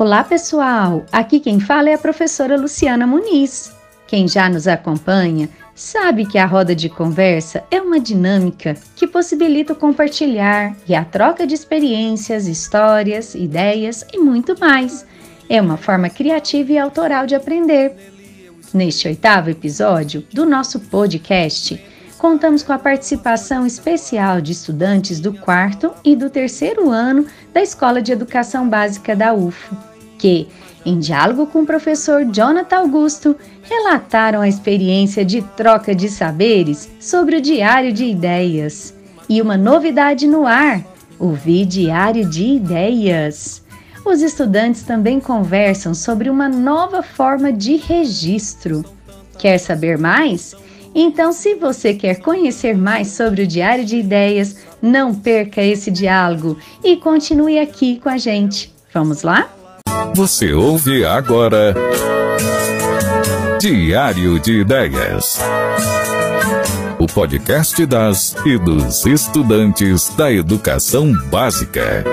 Olá, pessoal! Aqui quem fala é a professora Luciana Muniz. Quem já nos acompanha sabe que a roda de conversa é uma dinâmica que possibilita o compartilhar e a troca de experiências, histórias, ideias e muito mais. É uma forma criativa e autoral de aprender. Neste oitavo episódio do nosso podcast, contamos com a participação especial de estudantes do quarto e do terceiro ano da Escola de Educação Básica da UFO que, em diálogo com o professor Jonathan Augusto, relataram a experiência de troca de saberes sobre o Diário de Ideias. E uma novidade no ar: o Diário de Ideias. Os estudantes também conversam sobre uma nova forma de registro. Quer saber mais? Então, se você quer conhecer mais sobre o Diário de Ideias, não perca esse diálogo e continue aqui com a gente. Vamos lá? Você ouve agora Diário de Ideias. O podcast das e dos estudantes da educação básica.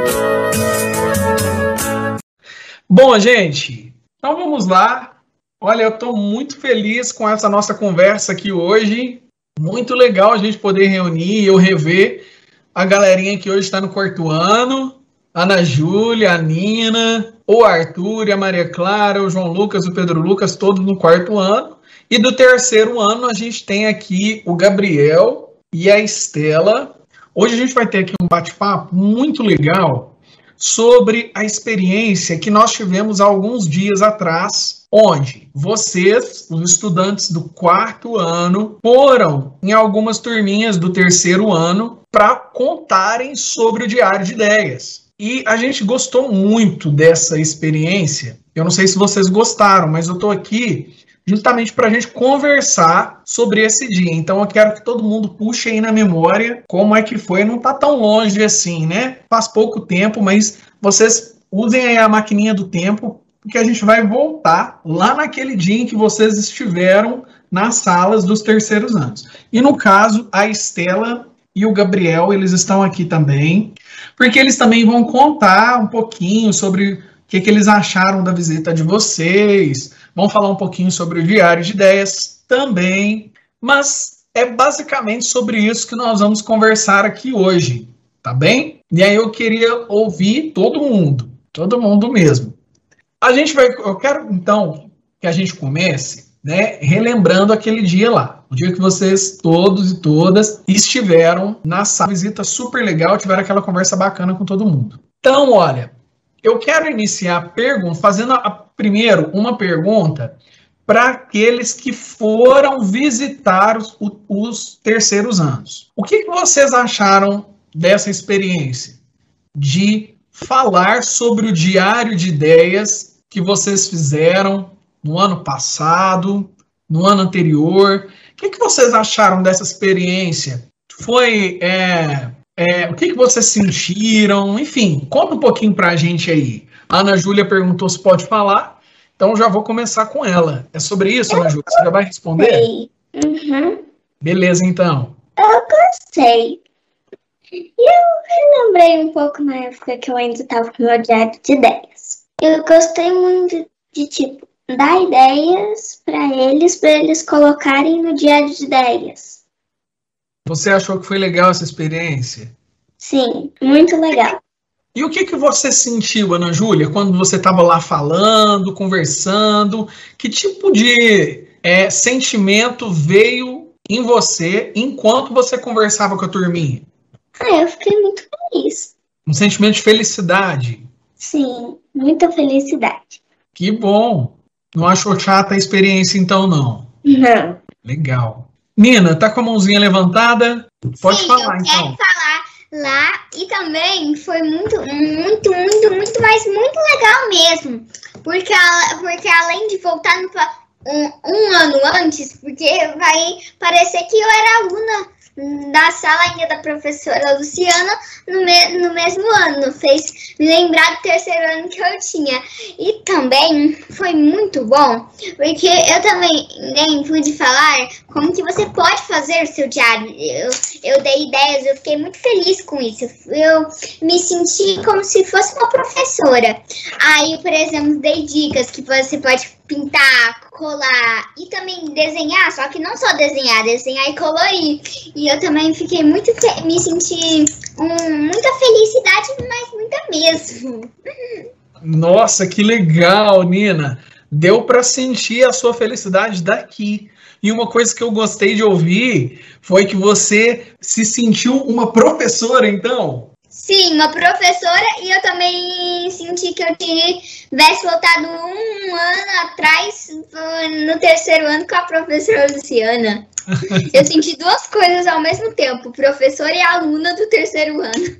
Bom, gente, então vamos lá. Olha, eu estou muito feliz com essa nossa conversa aqui hoje. Muito legal a gente poder reunir e eu rever a galerinha que hoje está no quarto ano. Ana Júlia, a Nina, o Arthur, a Maria Clara, o João Lucas, o Pedro Lucas, todos no quarto ano. E do terceiro ano a gente tem aqui o Gabriel e a Estela. Hoje a gente vai ter aqui um bate-papo muito legal sobre a experiência que nós tivemos alguns dias atrás, onde vocês, os estudantes do quarto ano, foram em algumas turminhas do terceiro ano para contarem sobre o diário de ideias. E a gente gostou muito dessa experiência. Eu não sei se vocês gostaram, mas eu estou aqui justamente para a gente conversar sobre esse dia. Então eu quero que todo mundo puxe aí na memória como é que foi. Não está tão longe assim, né? Faz pouco tempo, mas vocês usem aí a maquininha do tempo, porque a gente vai voltar lá naquele dia em que vocês estiveram nas salas dos terceiros anos. E no caso, a Estela e o Gabriel, eles estão aqui também porque eles também vão contar um pouquinho sobre o que, que eles acharam da visita de vocês, vão falar um pouquinho sobre o diário de ideias também, mas é basicamente sobre isso que nós vamos conversar aqui hoje, tá bem? E aí eu queria ouvir todo mundo, todo mundo mesmo. A gente vai, eu quero então que a gente comece, né, relembrando aquele dia lá o dia que vocês todos e todas estiveram na sala, visita super legal, tiveram aquela conversa bacana com todo mundo. Então, olha, eu quero iniciar pergunta, fazendo a, primeiro uma pergunta para aqueles que foram visitar os, os terceiros anos. O que, que vocês acharam dessa experiência de falar sobre o diário de ideias que vocês fizeram no ano passado, no ano anterior? O que, que vocês acharam dessa experiência? Foi. É, é, o que, que vocês sentiram? Enfim, conta um pouquinho para a gente aí. A Ana Júlia perguntou se pode falar, então já vou começar com ela. É sobre isso, Ana Júlia? Você já vai responder? Uhum. Beleza, então. Eu gostei. Eu lembrei um pouco na época que eu ainda estava com o meu diário de ideias. Eu gostei muito de, tipo, dar ideias para eles, para eles colocarem no diário de ideias. Você achou que foi legal essa experiência? Sim, muito legal. E o que, que você sentiu, Ana Júlia, quando você estava lá falando, conversando? Que tipo de é, sentimento veio em você enquanto você conversava com a turminha? Ah, eu fiquei muito feliz. Um sentimento de felicidade? Sim, muita felicidade. Que bom. Não achou chata a experiência, então, não? Não. Legal. Nina, tá com a mãozinha levantada? Pode Sim, falar, eu então. quero falar lá e também foi muito, muito, muito, muito, mas muito legal mesmo. Porque, porque além de voltar no, um, um ano antes, porque vai parecer que eu era aluna da sala ainda da professora Luciana no, me, no mesmo ano. Fez lembrar do terceiro ano que eu tinha. E também foi muito bom, porque eu também nem pude falar como que você pode fazer o seu diário. Eu, eu dei ideias, eu fiquei muito feliz com isso. Eu me senti como se fosse uma professora. Aí, por exemplo, dei dicas que você pode pintar, colar e também desenhar, só que não só desenhar, desenhar e colorir. E eu também fiquei muito me senti um, muita felicidade, mas muita mesmo. Nossa, que legal, Nina. Deu para sentir a sua felicidade daqui. E uma coisa que eu gostei de ouvir foi que você se sentiu uma professora, então. Sim, uma professora e eu também senti que eu tivesse voltado um ano atrás no terceiro ano com a professora Luciana. Eu senti duas coisas ao mesmo tempo, professora e aluna do terceiro ano.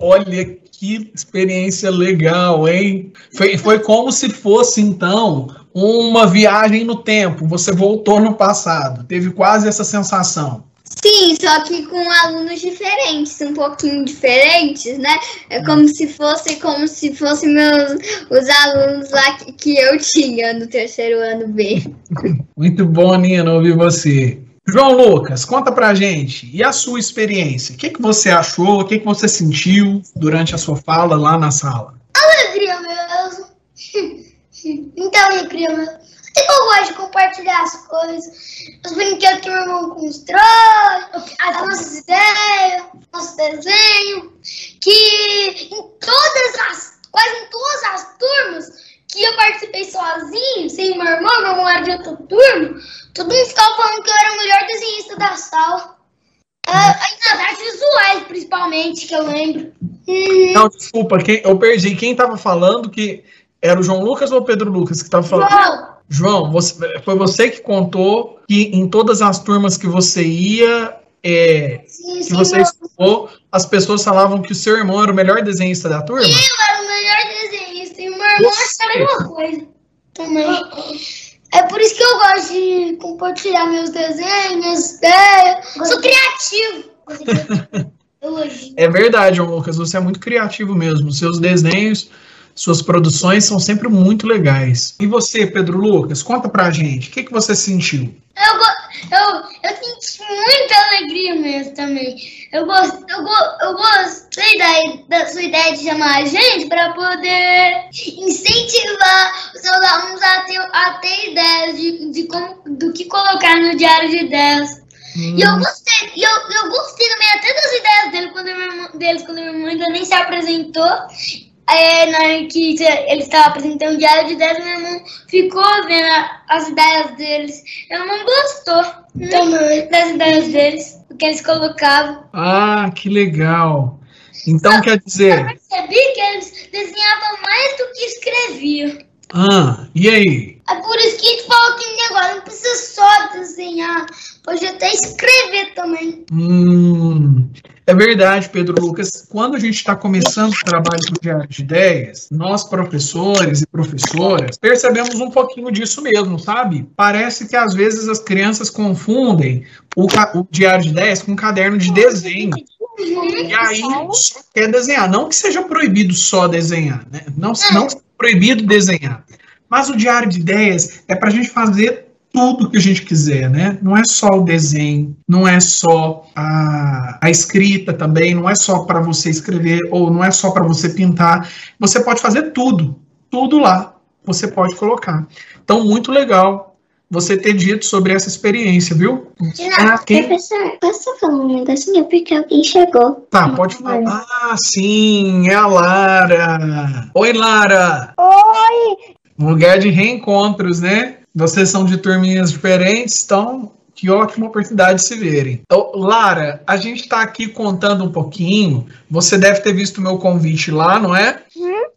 Olha que experiência legal, hein? Foi, foi como se fosse, então, uma viagem no tempo. Você voltou no passado. Teve quase essa sensação. Sim, só que com alunos diferentes, um pouquinho diferentes, né? É como se fosse como se fossem meus os alunos lá que, que eu tinha no terceiro ano B. Muito bom, Nina, ouvir você. João Lucas, conta pra gente, e a sua experiência? O que, que você achou, o que, que você sentiu durante a sua fala lá na sala? Alegria mesmo. Muita alegria mesmo. Eu gosto de compartilhar as coisas, os brinquedos que meu irmão constrói, as nossas ideias, nosso desenho, que em todas as, quase em todas as turmas que eu participei sozinho, sem meu irmão, meu irmão era de outra turma, todo mundo ficava falando que eu era o melhor desenhista da sala. É, em artes visuais, principalmente, que eu lembro. Não, desculpa, eu perdi. Quem estava falando que era o João Lucas ou o Pedro Lucas que estava falando? João. João, você, foi você que contou que em todas as turmas que você ia, é, Sim, que você estudou, as pessoas falavam que o seu irmão era o melhor desenhista da turma? Eu era o melhor desenhista e o meu irmão Você. acha a mesma coisa também. É por isso que eu gosto de compartilhar meus desenhos, minhas ideias. Sou criativo. É verdade, João Lucas, você é muito criativo mesmo. Seus desenhos, suas produções são sempre muito legais. E você, Pedro Lucas, conta pra gente, o que, que você sentiu? Eu, eu, eu senti muita alegria mesmo também. Eu, gost, eu, eu gostei da, da sua ideia de chamar a gente para poder incentivar os seus alunos a ter, a ter ideias de, de como, do que colocar no diário de ideias. E eu gostei, e eu, eu gostei também até das ideias dele quando irmão, deles quando meu irmão ainda nem se apresentou. É, na hora que ele estava apresentando o diário de ideias, meu irmão ficou vendo as ideias deles. Meu irmão gostou também das ideias deles, o que eles colocavam. Ah, que legal. Então quer Eu dizer, percebi que eles desenhavam mais do que escreviam. ah, e aí? É por isso que a gente falou aquele negócio, não precisa só desenhar, pode até escrever também. Hum, é verdade, Pedro Lucas. Quando a gente está começando o trabalho do Diário de Ideias, nós, professores e professoras, percebemos um pouquinho disso mesmo, sabe? Parece que às vezes as crianças confundem o, o Diário de Ideias com um caderno de desenho. E aí só quer desenhar. Não que seja proibido só desenhar, né? Não, não é proibido desenhar. Mas o diário de ideias é para a gente fazer tudo que a gente quiser, né? Não é só o desenho, não é só a, a escrita também, não é só para você escrever ou não é só para você pintar. Você pode fazer tudo, tudo lá. Você pode colocar. Então, muito legal você ter dito sobre essa experiência, viu? Ah, quem- Professor, posso falar um negocinho? Porque alguém chegou. Tá, pode falar. Ah, sim, é a Lara. Oi, Lara. Oi! Um lugar de reencontros, né? Vocês são de turminhas diferentes, então que ótima oportunidade de se verem. Ô, Lara, a gente está aqui contando um pouquinho. Você deve ter visto o meu convite lá, não é?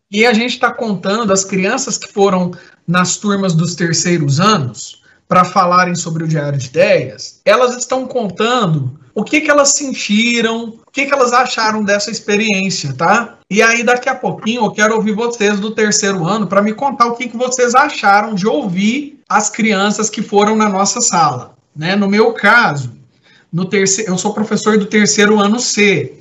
E a gente está contando as crianças que foram nas turmas dos terceiros anos para falarem sobre o Diário de Ideias. Elas estão contando o que, que elas sentiram, o que, que elas acharam dessa experiência, tá? E aí, daqui a pouquinho, eu quero ouvir vocês do terceiro ano para me contar o que, que vocês acharam de ouvir as crianças que foram na nossa sala. Né? No meu caso, no terceiro, eu sou professor do terceiro ano C.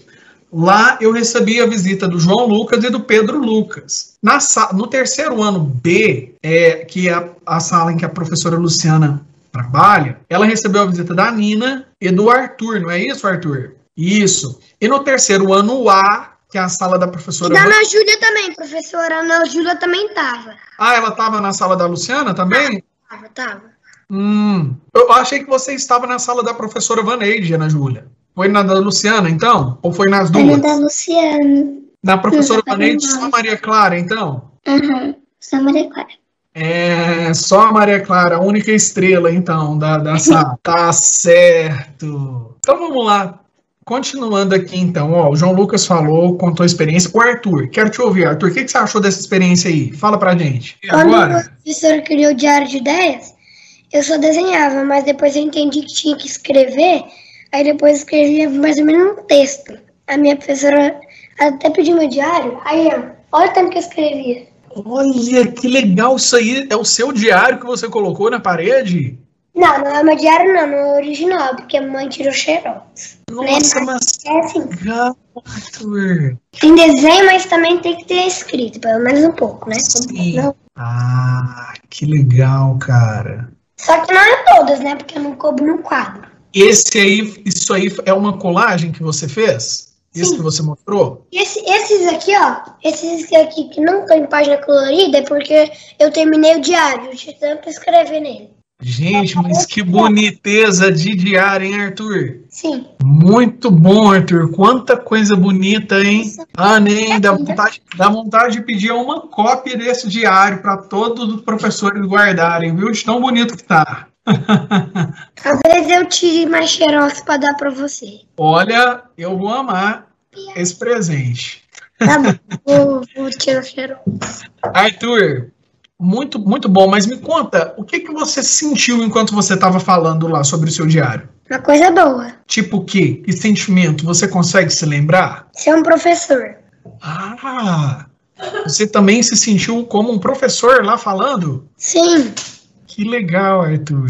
Lá eu recebi a visita do João Lucas e do Pedro Lucas. Na, no terceiro ano B, é, que é a, a sala em que a professora Luciana trabalha, ela recebeu a visita da Nina e do Arthur, não é isso, Arthur? Isso. E no terceiro ano A, que é a sala da professora. E da Ana Júlia também, professora Ana Júlia também estava. Ah, ela estava na sala da Luciana também? Tava, tava. Hum, eu achei que você estava na sala da professora Vaneide, Ana Júlia. Foi na da Luciana, então? Ou foi nas duas? Foi na da Luciana. Na professora Vaneide, só Maria Clara, então? Aham, uhum, só Maria Clara. É, só a Maria Clara, a única estrela, então, da, da sala. tá certo. Então vamos lá. Continuando aqui, então, ó, o João Lucas falou, contou a experiência. O Arthur, quero te ouvir, Arthur. O que, que você achou dessa experiência aí? Fala pra gente. E Quando agora? o professor criou o diário de ideias, eu só desenhava, mas depois eu entendi que tinha que escrever, aí depois escrevia mais ou menos um texto. A minha professora até pediu meu diário, aí, ó, olha o tanto que eu escrevia. Olha, que legal isso aí. É o seu diário que você colocou na parede? Não, não é meu diário, não, não é original, porque a mãe tirou xerox. Nossa, mas é assim. legal, Arthur. Tem desenho, mas também tem que ter escrito, pelo menos um pouco, né? Sim. Não. Ah, que legal, cara. Só que não é todas, né? Porque eu não coube no quadro. Esse aí, isso aí é uma colagem que você fez? Esse Sim. que você mostrou? Esse, esses aqui, ó, esses aqui que não tem página colorida é porque eu terminei o diário de tanto escrever nele. Gente, mas que boniteza de diário, hein, Arthur? Sim. Muito bom, Arthur. Quanta coisa bonita, hein? Ah, nem dá vontade, dá vontade de pedir uma cópia desse diário para todos os professores guardarem, viu? De tão bonito que tá. Às vezes eu tire mais xerox para dar para você. Olha, eu vou amar esse presente. Tá bom, vou, vou tirar xerox. Arthur, muito, muito bom, mas me conta, o que, que você sentiu enquanto você estava falando lá sobre o seu diário? Uma coisa boa. Tipo o quê? Que sentimento? Você consegue se lembrar? Ser um professor. Ah! Você também se sentiu como um professor lá falando? Sim. Que legal, Arthur.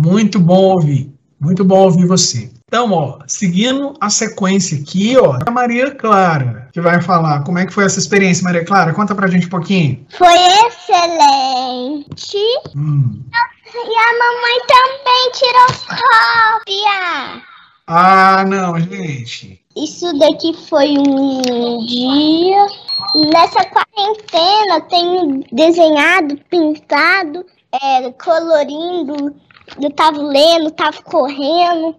Muito bom ouvir. Muito bom ouvir você. Então, ó, seguindo a sequência aqui, ó, a Maria Clara, que vai falar como é que foi essa experiência, Maria Clara. Conta pra gente um pouquinho. Foi excelente. Hum. E a mamãe também tirou cópia. Ah, não, gente. Isso daqui foi um dia. Nessa quarentena, tenho desenhado, pintado, é, colorindo. Eu tava lendo, tava correndo.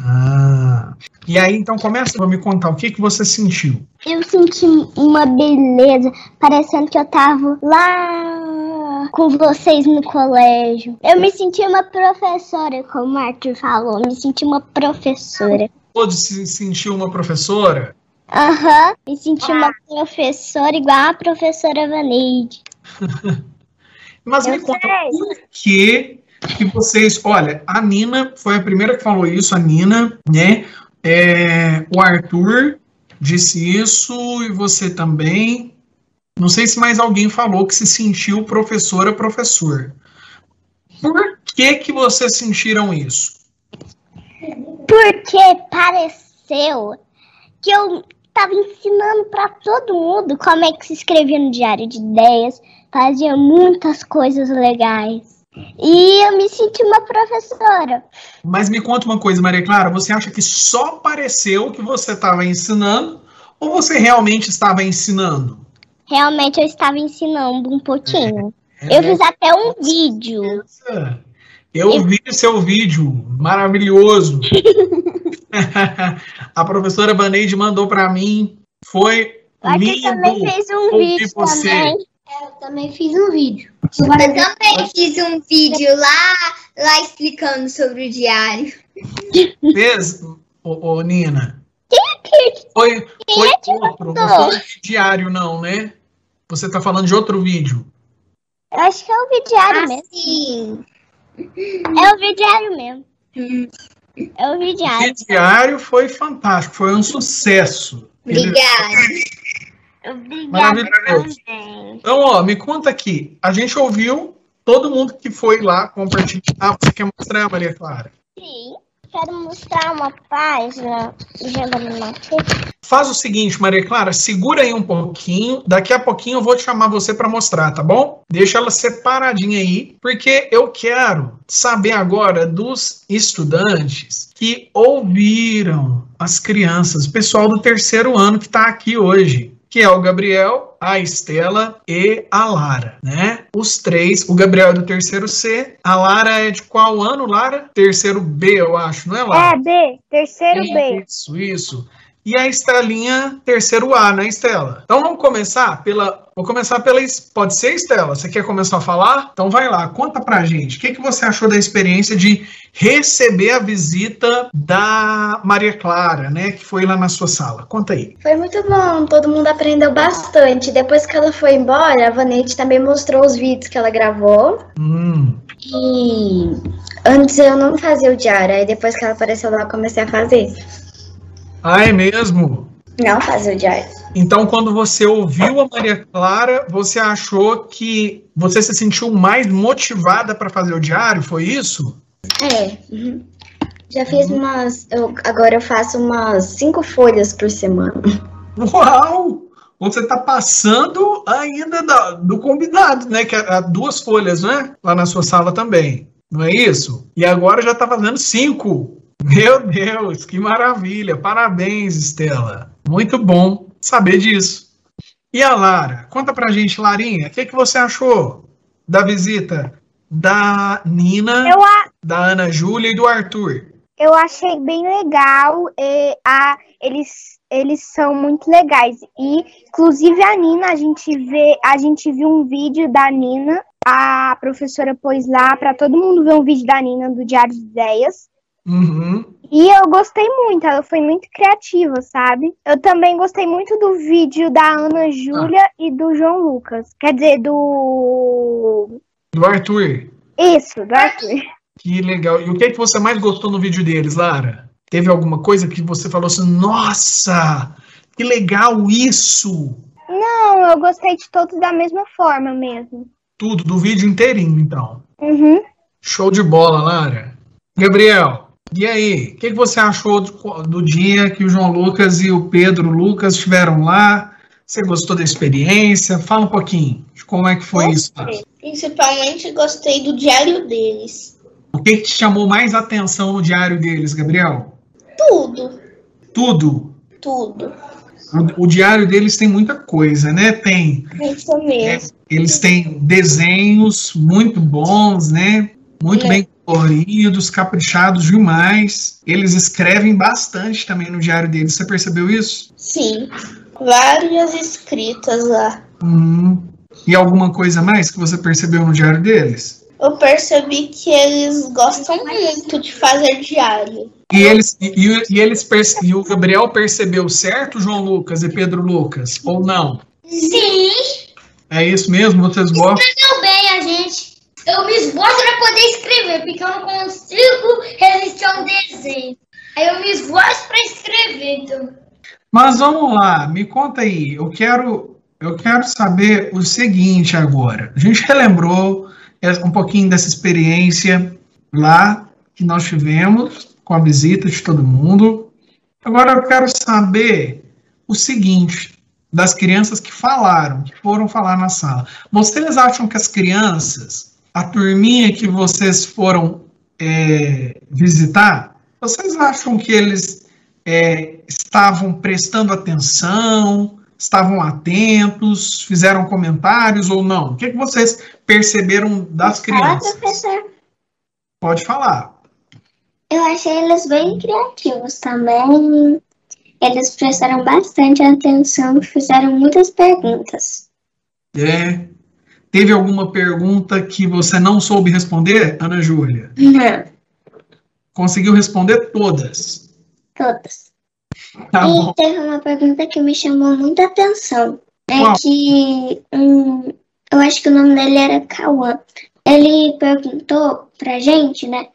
Ah. E aí, então, começa a me contar o que, que você sentiu. Eu senti uma beleza, parecendo que eu tava lá com vocês no colégio. Eu me senti uma professora, como o Arthur falou, me senti uma professora. Pode se sentir uma professora? Aham, uhum, me senti ah. uma professora igual a professora Vaneide. Mas eu me conta, por que que vocês, olha, a Nina foi a primeira que falou isso, a Nina, né? É, o Arthur disse isso e você também. Não sei se mais alguém falou que se sentiu professora professor. Por que que vocês sentiram isso? Porque pareceu que eu estava ensinando para todo mundo como é que se escrevia no diário de ideias, fazia muitas coisas legais. E eu me senti uma professora. Mas me conta uma coisa, Maria Clara, você acha que só pareceu que você estava ensinando ou você realmente estava ensinando? Realmente eu estava ensinando um pouquinho. É, é, eu fiz até um vídeo. Eu, eu vi seu vídeo, maravilhoso. A professora Baneide mandou para mim, foi lindo. Eu também fez um vídeo você. também. Eu também fiz um vídeo. Eu também fiz um vídeo lá, lá explicando sobre o diário. Fez, ô, ô Nina? É foi, foi é outro, não foi diário não, né? Você tá falando de outro vídeo. Eu acho que é o vídeo diário ah, mesmo. Sim. É o vídeo diário mesmo. É o vídeo diário. O diário foi fantástico, foi um sucesso. Obrigada. Obrigada também. Então, ó, me conta aqui. A gente ouviu todo mundo que foi lá compartilhar. Ah, você quer mostrar, Maria Clara? Sim. quero mostrar uma página Faz o seguinte, Maria Clara, segura aí um pouquinho. Daqui a pouquinho eu vou te chamar você para mostrar, tá bom? Deixa ela separadinha aí, porque eu quero saber agora dos estudantes que ouviram as crianças, o pessoal do terceiro ano que está aqui hoje que é o Gabriel, a Estela e a Lara, né? Os três, o Gabriel é do terceiro C, a Lara é de qual ano, Lara? Terceiro B, eu acho, não é, Lara? É, B, terceiro B. Isso, isso. E a Estelinha, terceiro A, né, Estela? Então vamos começar pela Vou começar pela. Pode ser, Estela? Você quer começar a falar? Então vai lá, conta pra gente. O que, que você achou da experiência de receber a visita da Maria Clara, né? Que foi lá na sua sala. Conta aí. Foi muito bom, todo mundo aprendeu bastante. Depois que ela foi embora, a Vanette também mostrou os vídeos que ela gravou. Hum. E antes eu não fazia o diário, aí depois que ela apareceu lá, eu comecei a fazer. Ah, é mesmo? Não fazer o diário. Então, quando você ouviu a Maria Clara, você achou que você se sentiu mais motivada para fazer o diário? Foi isso? É. Uhum. Já fiz uhum. umas. Eu, agora eu faço umas cinco folhas por semana. Uau! Você está passando ainda do, do combinado, né? Que é duas folhas, né? Lá na sua sala também. Não é isso? E agora já está fazendo cinco. Meu Deus, que maravilha! Parabéns, Estela. Muito bom saber disso. E a Lara? Conta pra gente, Larinha, o que, que você achou da visita da Nina, a... da Ana Júlia e do Arthur? Eu achei bem legal. E a, eles, eles são muito legais. E, inclusive, a Nina, a gente vê, a gente viu um vídeo da Nina. A professora pôs lá para todo mundo ver um vídeo da Nina do Diário de Ideias. Uhum. E eu gostei muito, ela foi muito criativa, sabe? Eu também gostei muito do vídeo da Ana Júlia ah. e do João Lucas. Quer dizer, do. Do Arthur. Isso, do Arthur. Que legal. E o que é que você mais gostou no vídeo deles, Lara? Teve alguma coisa que você falou assim, nossa, que legal isso? Não, eu gostei de todos da mesma forma mesmo. Tudo, do vídeo inteirinho, então. Uhum. Show de bola, Lara. Gabriel, e aí, o que, que, você achou do, do, dia que o João Lucas e o Pedro Lucas estiveram lá? Você gostou da experiência? Fala um pouquinho de como é que foi gostei. isso. Principalmente gostei do diário deles. O que, que te chamou mais atenção no diário deles, Gabriel? Tudo. Tudo? Tudo. O, o diário deles tem muita coisa, né? Tem. Isso mesmo. É, eles têm desenhos muito bons, né? Muito é. bem coloridos, caprichados demais. Eles escrevem bastante também no diário deles. Você percebeu isso? Sim. Várias escritas lá. Hum. E alguma coisa mais que você percebeu no diário deles? Eu percebi que eles gostam muito de fazer diário. E eles e, e eles e o Gabriel percebeu certo, João Lucas e Pedro Lucas, ou não? Sim. É isso mesmo? Vocês gostam? Escreveu bem a gente. Eu me esboço para poder escrever, porque eu não consigo resistir a um desenho. Aí eu me esboço para escrever, então. Mas vamos lá, me conta aí. Eu quero, eu quero saber o seguinte agora. A gente relembrou um pouquinho dessa experiência lá que nós tivemos com a visita de todo mundo. Agora eu quero saber o seguinte das crianças que falaram, que foram falar na sala. Vocês acham que as crianças a turminha que vocês foram é, visitar, vocês acham que eles é, estavam prestando atenção, estavam atentos, fizeram comentários ou não? O que, que vocês perceberam das crianças? Fala, professor. Pode falar. Eu achei eles bem criativos também. Eles prestaram bastante atenção, fizeram muitas perguntas. É, Teve alguma pergunta que você não soube responder, Ana Júlia? Não. Conseguiu responder todas? Todas. Tá e bom. teve uma pergunta que me chamou muita atenção. É Qual? que hum, eu acho que o nome dele era Cauã. Ele perguntou pra gente, né,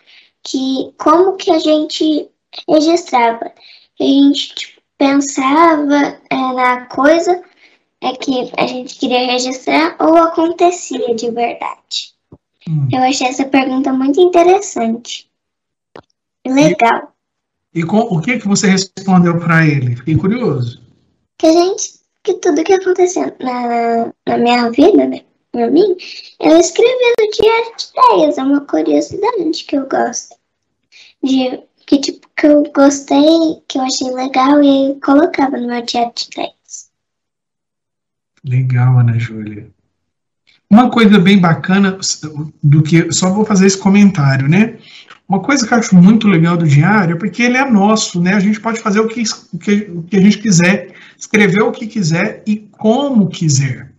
que como que a gente registrava. A gente tipo, pensava é, na coisa é que a gente queria registrar ou acontecia de verdade? Hum. Eu achei essa pergunta muito interessante. legal. E com, o que que você respondeu para ele? Fiquei curioso. Que a gente, que tudo que aconteceu na, na minha vida, né, pra mim, eu escrevi no diário de ideias. É uma curiosidade que eu gosto. De, que tipo, que eu gostei, que eu achei legal e eu colocava no meu diário de ideias. Legal, Ana Júlia. Uma coisa bem bacana do que só vou fazer esse comentário, né? Uma coisa que eu acho muito legal do diário é porque ele é nosso, né? A gente pode fazer o que, o que, o que a gente quiser, escrever o que quiser e como quiser.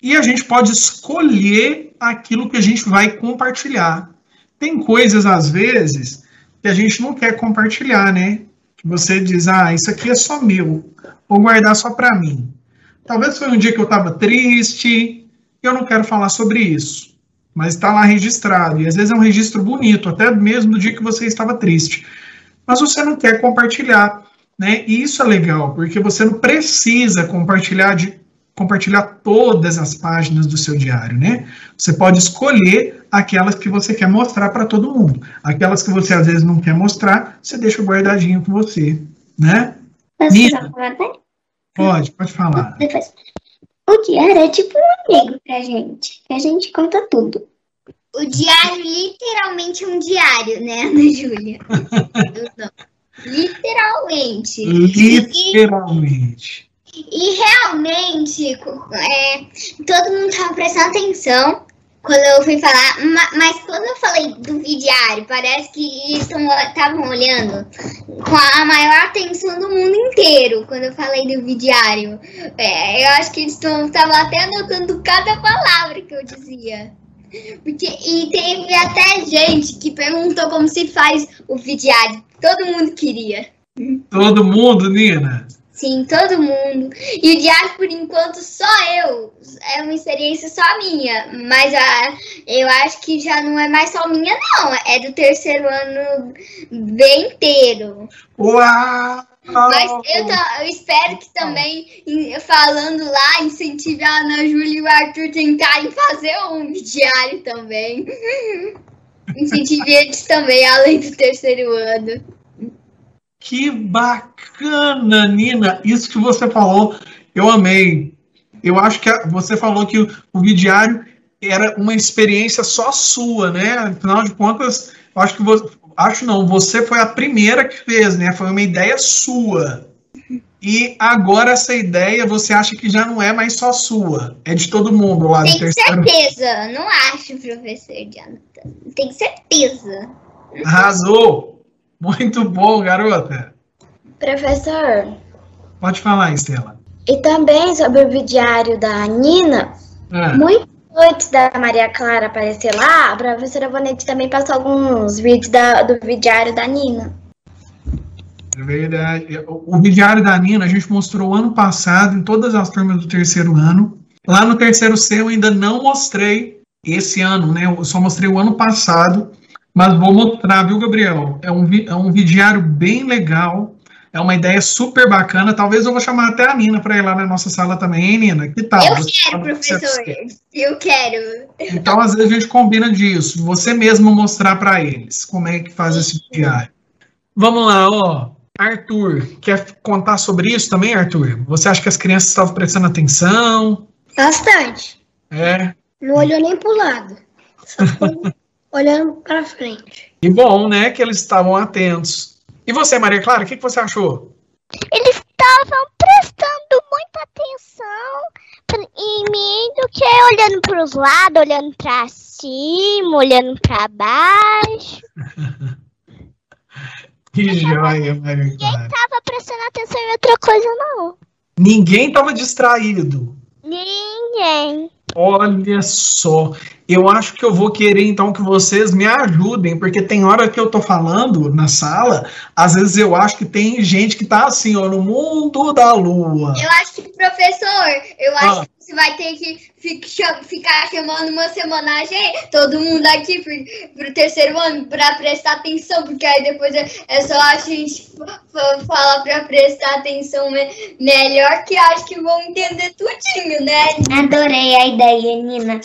E a gente pode escolher aquilo que a gente vai compartilhar. Tem coisas, às vezes, que a gente não quer compartilhar, né? Que você diz, ah, isso aqui é só meu, vou guardar só para mim. Talvez foi um dia que eu estava triste, eu não quero falar sobre isso, mas está lá registrado, e às vezes é um registro bonito, até mesmo do dia que você estava triste. Mas você não quer compartilhar, né? E isso é legal, porque você não precisa compartilhar de compartilhar todas as páginas do seu diário, né? Você pode escolher aquelas que você quer mostrar para todo mundo. Aquelas que você às vezes não quer mostrar, você deixa guardadinho com você, né? Posso Nina. Pode, pode falar. Depois. O diário é tipo um amigo pra gente, que a gente conta tudo. O diário literalmente é um diário, né, Ana Júlia? Literalmente. Literalmente. E realmente, é, todo mundo tava prestando atenção quando eu fui falar, ma- mas quando eu falei do diário, parece que estavam olhando com a maior atenção do mundo inteiro quando eu falei do diário. É, eu acho que eles estavam até anotando cada palavra que eu dizia. Porque, e teve até gente que perguntou como se faz o diário. Todo mundo queria. Todo mundo, Nina. Sim, todo mundo. E o diário, por enquanto, só eu. É uma experiência só minha. Mas a, eu acho que já não é mais só minha, não. É do terceiro ano bem inteiro. Uau! Mas eu, eu espero que também, falando lá, incentive a Ana Júlia e o Arthur tentarem fazer um diário também. Incentive eles também, além do terceiro ano. Que bacana, Nina. Isso que você falou, eu amei. Eu acho que você falou que o, o diário era uma experiência só sua, né? Afinal de contas, eu acho que você, acho não, você foi a primeira que fez, né? Foi uma ideia sua. E agora essa ideia você acha que já não é mais só sua, é de todo mundo lá do Tenho terceiro. certeza. Não acho, professor Jonathan. Tenho certeza. Arrasou! Muito bom, garota. Professor, Pode falar, Estela. e também sobre o diário da Nina, Ah. muito antes da Maria Clara aparecer lá, a professora Vonete também passou alguns vídeos da- do diário da Nina. É verdade. O, o diário da Nina a gente mostrou ano passado em todas as turmas do terceiro ano. Lá no terceiro C eu ainda não mostrei esse ano, né? Eu só mostrei o ano passado, mas vou mostrar, viu, Gabriel? É um, é um diário bem legal. É uma ideia super bacana. Talvez eu vou chamar até a Nina para ir lá na nossa sala também, hein, Nina? Que tal? Eu quero, professor. Eu quero. Então, às vezes, a gente combina disso. Você mesmo mostrar para eles como é que faz esse diário. Vamos lá, ó. Arthur, quer contar sobre isso também, Arthur? Você acha que as crianças estavam prestando atenção? Bastante. É. Não olhou nem pro lado. Só olhando pra frente. E bom, né, que eles estavam atentos. E você, Maria Clara, o que, que você achou? Eles estavam prestando muita atenção em mim do que olhando para os lados, olhando para cima, olhando para baixo. Que joia, Maria Clara. Tava prestando atenção em outra coisa, não. Ninguém estava distraído. Ninguém. Olha só, eu acho que eu vou querer então que vocês me ajudem, porque tem hora que eu tô falando na sala, às vezes eu acho que tem gente que tá assim, ó, no mundo da lua. Eu acho que, professor, eu acho Ah. que você vai ter que ficar chamando uma semanagem todo mundo aqui pro, pro terceiro ano pra prestar atenção, porque aí depois é, é só a gente fa- fa- falar pra prestar atenção me- melhor, que acho que vão entender tudinho, né? Adorei a ideia, Nina.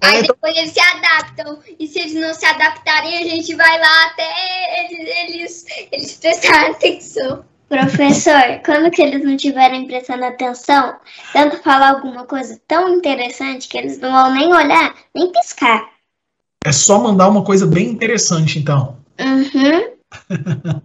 Aí depois eles se adaptam. E se eles não se adaptarem, a gente vai lá até eles, eles, eles prestarem atenção. Professor, quando que eles não estiverem prestando atenção, tenta falar alguma coisa tão interessante que eles não vão nem olhar, nem piscar. É só mandar uma coisa bem interessante, então. Uhum.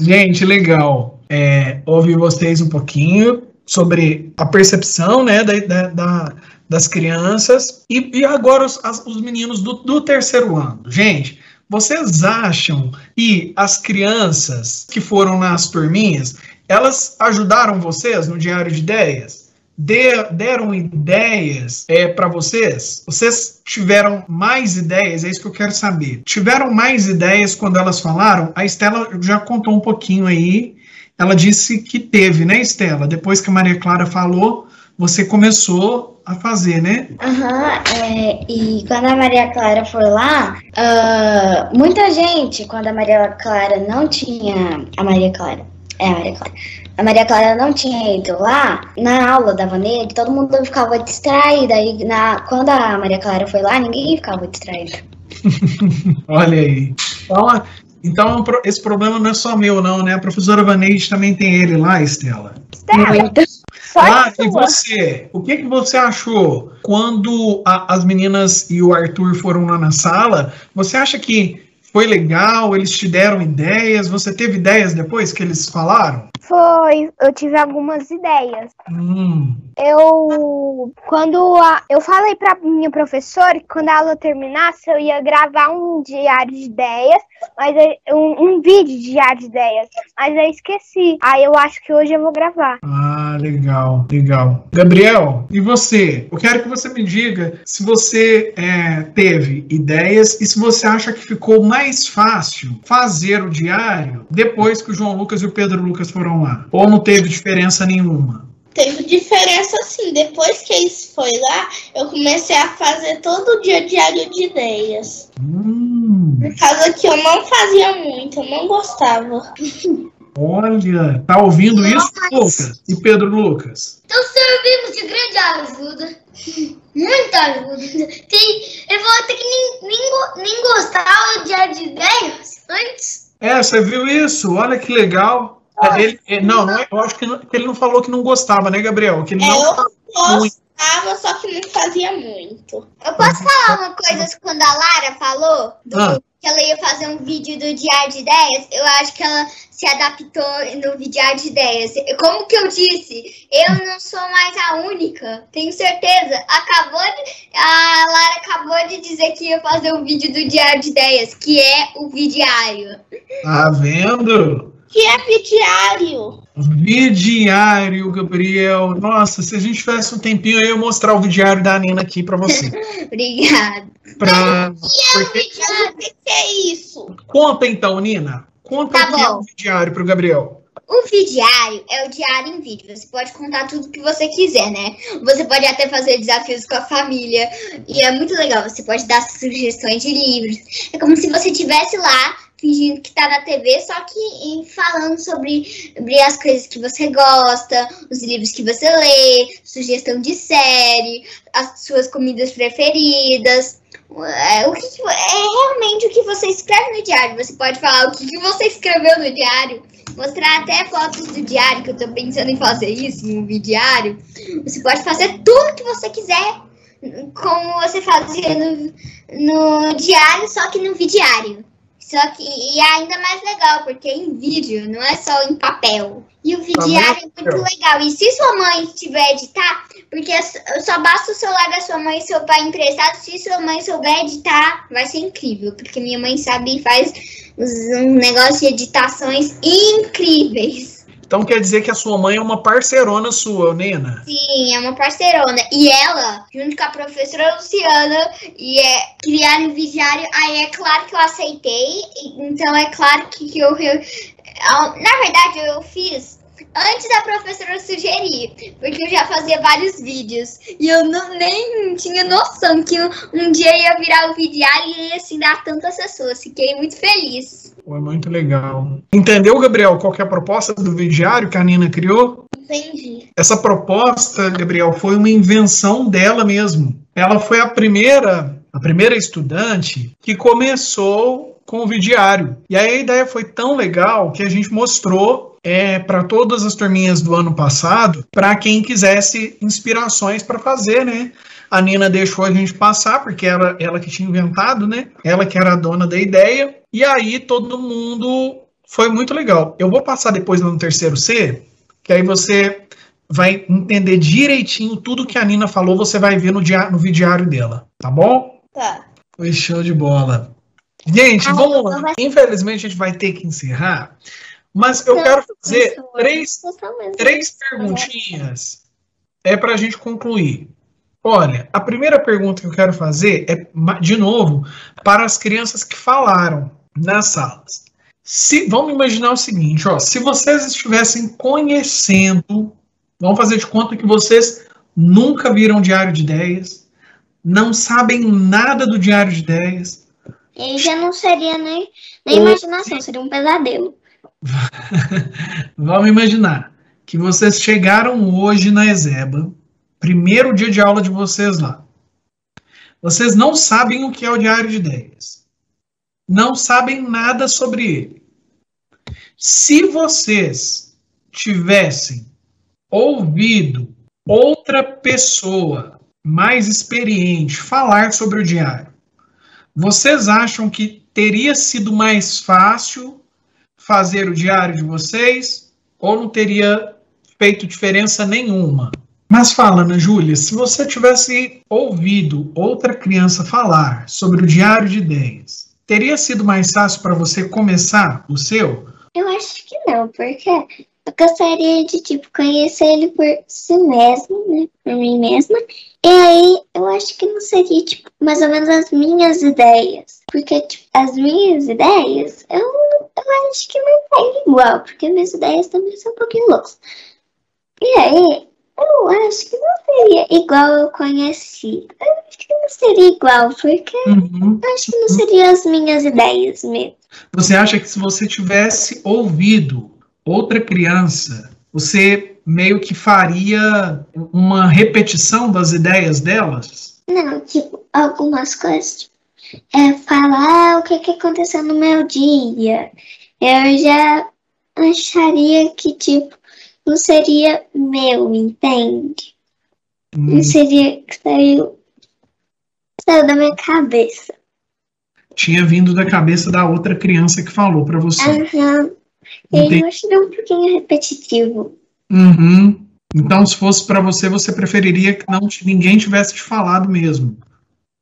Gente, legal. É, ouvir vocês um pouquinho sobre a percepção né, da, da- da- das crianças e, e agora os, as- os meninos do, do terceiro ano. Gente, vocês acham que as crianças que foram nas turminhas, elas ajudaram vocês no diário de ideias? De- deram ideias é, para vocês? Vocês tiveram mais ideias? É isso que eu quero saber. Tiveram mais ideias quando elas falaram? A Estela já contou um pouquinho aí. Ela disse que teve, né, Estela? Depois que a Maria Clara falou, você começou a fazer, né? Aham, é, e quando a Maria Clara foi lá, ah, muita gente, quando a Maria Clara não tinha. A Maria Clara. É, a Maria Clara. A Maria Clara não tinha ido lá, na aula da Vanessa, todo mundo ficava distraído. Aí, na, quando a Maria Clara foi lá, ninguém ficava distraído. Olha aí. Então, então esse problema não é só meu, não, né? A professora Vaneide também tem ele lá, Estela. Muito. Só Ah, e você? O que, que você achou quando a- as meninas e o Arthur foram lá na sala? Você acha que foi legal? Eles te deram ideias? Você teve ideias depois que eles falaram? Foi, eu tive algumas ideias. Hum, Eu, quando a- eu falei pra minha professora que quando a aula terminasse eu ia gravar um diário de ideias, mas eu- um, um vídeo de diário de ideias, mas eu esqueci. Aí eu acho que hoje eu vou gravar. ah, legal, legal. Gabriel, e você? Eu quero que você me diga se você é, teve ideias e se você acha que ficou mais fácil fazer o diário depois que o João Lucas e o Pedro Lucas foram lá. Ou não teve diferença nenhuma? Teve diferença assim, depois que eles foi lá, eu comecei a fazer todo dia diário de ideias. Hum. Por causa que eu não fazia muito, eu não gostava. Olha, tá ouvindo isso, Lucas? E Pedro Lucas? Então servimos de grande ajuda. Muita ajuda. Tem, eu vou ter que nem, nem, nem gostar de ideias antes. É, você viu isso? Olha que legal. É, ele- é, não, não é- eu acho que, não- que ele não falou que não gostava, né, Gabriel? Que ele É, não eu gostava, só que não fazia muito. Eu posso falar uma coisa quando a Lara falou do- Ah. que ela ia fazer um vídeo do Diário de Ideias? Eu acho que ela se adaptou no Diário de Ideias. Como que eu disse? Eu não sou mais a única, tenho certeza. Acabou de, a Lara acabou de dizer que ia fazer um vídeo do Diário de Ideias, que é o Vidiário. Tá vendo? Que é diário. Vidiário, Gabriel. Nossa, se a gente tivesse um tempinho, eu ia mostrar o vidiário da Nina aqui pra você. Obrigada. Pra... Porque... O que é isso? Conta então, Nina. Conta Tá o que é bom. o vidiário pro Gabriel. O Vidiário é o diário em vídeo. Você pode contar tudo que você quiser, né? Você pode até fazer desafios com a família. E é muito legal. Você pode dar sugestões de livros. É como se você estivesse lá, fingindo que tá na TV, só que em- falando sobre, sobre as coisas que você gosta, os livros que você lê, sugestão de série, as suas comidas preferidas. É, o que é realmente o que você escreve no diário. Você pode falar o que, que você escreveu no diário mostrar até fotos do diário, que eu tô pensando em fazer isso, um diário. Você pode fazer tudo que você quiser, como você fazia no, no diário, só que no vidiário. Só que e é ainda mais legal, porque é em vídeo, não é só em papel. E o vidiário é muito legal. E se sua mãe tiver editar, porque é só- basta o celular da sua mãe e seu pai emprestado, se sua mãe souber editar, vai ser incrível. Porque minha mãe sabe e faz um negócio de editações incríveis. Então quer dizer que a sua mãe é uma parceirona sua, Nina. Sim, é uma parceirona. E ela, junto com a professora Luciana, e é, criaram o vigiário. Aí é claro que eu aceitei. Então é claro que, que eu, Na verdade, eu fiz antes da professora sugerir. Porque eu já fazia vários vídeos. E eu não, nem tinha noção que um, um dia ia virar o vigiário e ia assim dar tantas pessoas. Fiquei muito feliz. Foi muito legal. Entendeu, Gabriel, qual que é a proposta do vidiário que a Nina criou? Entendi. Essa proposta, Gabriel, foi uma invenção dela mesmo. ela foi a primeira, a primeira estudante que começou com o diário. E aí a ideia foi tão legal que a gente mostrou é, para todas as turminhas do ano passado, para quem quisesse inspirações para fazer, né? A Nina deixou a gente passar, porque era ela que tinha inventado, né? Ela que era a dona da ideia. E aí todo mundo foi muito legal. Eu vou passar depois no terceiro C, que aí você vai entender direitinho tudo que a Nina falou, você vai ver no, dia, no diário dela, tá bom? Tá. Foi show de bola. Gente, vamos lá. Infelizmente a gente vai ter que encerrar, mas eu Não, quero fazer três, três perguntinhas é para a gente concluir. Olha, a primeira pergunta que eu quero fazer é, de novo, para as crianças que falaram nas salas. Se, vamos imaginar o seguinte, ó, se vocês estivessem conhecendo, vamos fazer de conta que vocês nunca viram Diário de Ideias, não sabem nada do Diário de Ideias, E já não seria nem, nem imaginação, seria um pesadelo. Vamos imaginar que vocês chegaram hoje na Ezeba, primeiro dia de aula de vocês lá. Vocês não sabem o que é o Diário de Ideias. Não sabem nada sobre ele. Se vocês tivessem ouvido outra pessoa mais experiente falar sobre o diário, vocês acham que teria sido mais fácil fazer o diário de vocês ou não teria feito diferença nenhuma. Mas fala, Ana Júlia, se você tivesse ouvido outra criança falar sobre o diário de ideias, teria sido mais fácil para você começar o seu? Eu acho que não, porque eu gostaria de, tipo, conhecer ele por si mesmo, né? Por mim mesma. E aí, eu acho que não seria, tipo, mais ou menos as minhas ideias. Porque, tipo, as minhas ideias, eu, eu acho que não é igual, porque minhas ideias também são um pouquinho loucas. E aí, eu acho que não seria igual eu conheci. Eu acho que não seria igual, porque Uhum. eu acho que não seriam as minhas ideias mesmo. Você acha que se você tivesse ouvido outra criança, você meio que faria uma repetição das ideias delas? Não, tipo, algumas coisas. Tipo, é falar o que, que aconteceu no meu dia. Eu já acharia que, tipo, não seria meu, entende? Hum, Não seria que saiu, saiu da minha cabeça. tinha vindo da cabeça da outra criança que falou para você. Aham. Entendi. eu acho que é um pouquinho repetitivo. Uhum. Então, se fosse para você, você preferiria que não ninguém tivesse te falado mesmo.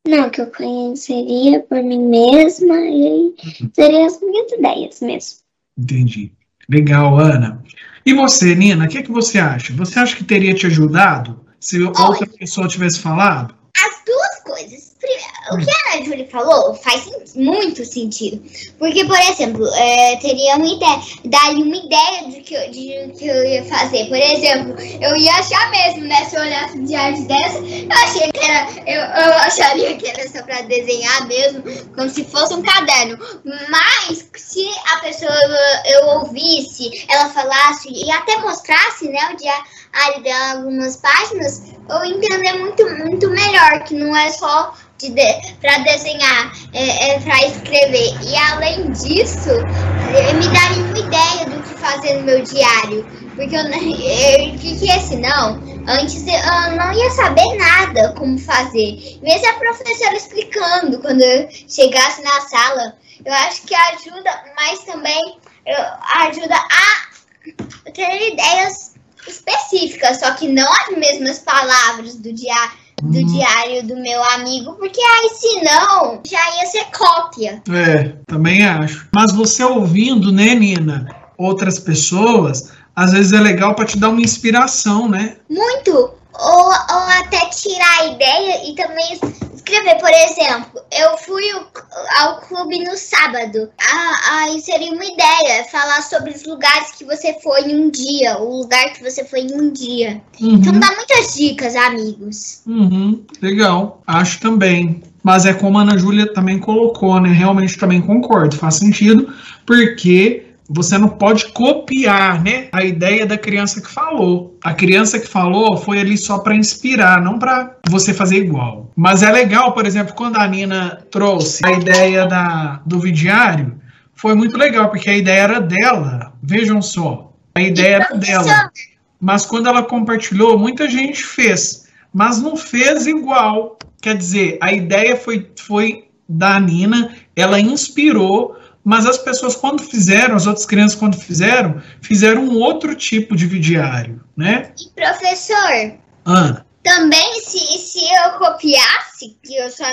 Não, que eu conheceria por mim mesma e aí seria as minhas ideias mesmo. Entendi. Legal, Ana. E você, Nina, o que, que você acha? Você acha que teria te ajudado se outra pessoa tivesse falado? As duas coisas. Primeiro, o que a Ana falou faz muito sentido. Porque, por exemplo, é, teria uma ideia, daria uma ideia de que, eu- de que eu ia fazer. Por exemplo, eu ia achar mesmo, né? Se eu olhasse de dessa, eu achei que era. Eu, eu acharia que era só pra desenhar mesmo, como se fosse um caderno. Mas se a pessoa eu ouvisse, ela falasse e até mostrasse, né, o diário dela algumas páginas, eu ia entender muito, muito melhor, que não é só de, para desenhar, é, é para escrever. E além disso, eh, me daria uma ideia do que fazer no meu diário. Porque eu, que, que é senão, antes eu não ia saber nada como fazer. Mesmo a professora explicando quando eu chegasse na sala, eu acho que ajuda, mas também ajuda a ter ideias específicas, só que não as mesmas palavras do diário do Hum. diário do meu amigo, porque aí senão já ia ser cópia. É, também acho. Mas você ouvindo, né, Nina, outras pessoas, às vezes é legal para te dar uma inspiração, né? Muito. Ou, ou até tirar a ideia e também escrever. Por exemplo, eu fui ao clube no sábado. Aí seria uma ideia falar sobre os lugares que você foi em um dia, o lugar que você foi em um dia. Então Uhum, dá muitas dicas, amigos. uhum, legal. Acho também. Mas é como a Ana Júlia também colocou, né? Realmente também concordo, faz sentido, porque você não pode copiar, né, a ideia da criança que falou. A criança que falou foi ali só para inspirar, não para você fazer igual. Mas é legal, por exemplo, quando a Nina trouxe a ideia da, do vidiário, foi muito legal, porque a ideia era dela. Vejam só, a ideia era dela. Mas quando ela compartilhou, muita gente fez, mas não fez igual. Quer dizer, a ideia foi, foi da Nina, ela inspirou, mas as pessoas, quando fizeram, as outras crianças, quando fizeram, fizeram um outro tipo de vidiário, né? E professor, Ah, também se, se eu copiasse, que eu sou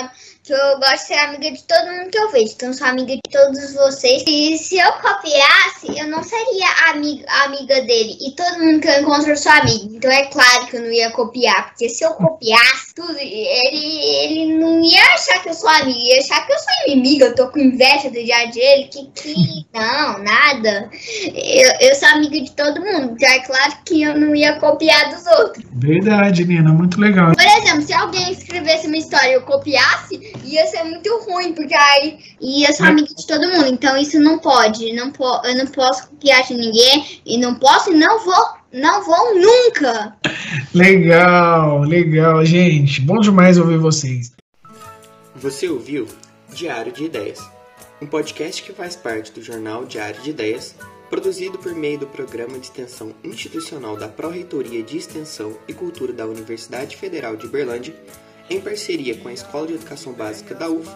que eu gosto de ser amiga de todo mundo que eu vejo, então sou amiga de todos vocês. E se eu copiasse, eu não seria amiga, amiga dele. E todo mundo que eu encontro eu sou amiga. Então é claro que eu não ia copiar, porque se eu copiasse tudo, ele, ele não ia achar que eu sou amiga, ia achar que eu sou inimiga, eu tô com inveja do dia dele. Que, que não, nada. Eu, eu sou amiga de todo mundo, então é claro que eu não ia copiar dos outros. verdade, Nina, muito legal. Por exemplo, se alguém escrevesse uma história e eu copiasse, ia ser muito ruim, porque aí ia ser amiga de todo mundo. Então isso não pode. Não po eu não posso copiar de ninguém. E não posso e não vou. Não vou nunca. Legal, legal, gente. Bom demais ouvir vocês. Você ouviu Diário de Ideias, um podcast que faz parte do jornal Diário de Ideias, produzido por meio do Programa de Extensão Institucional da Pró-Reitoria de Extensão e Cultura da Universidade Federal de Uberlândia, em parceria com a Escola de Educação Básica da UF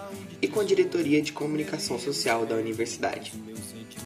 e com a Diretoria de Comunicação Social da Universidade.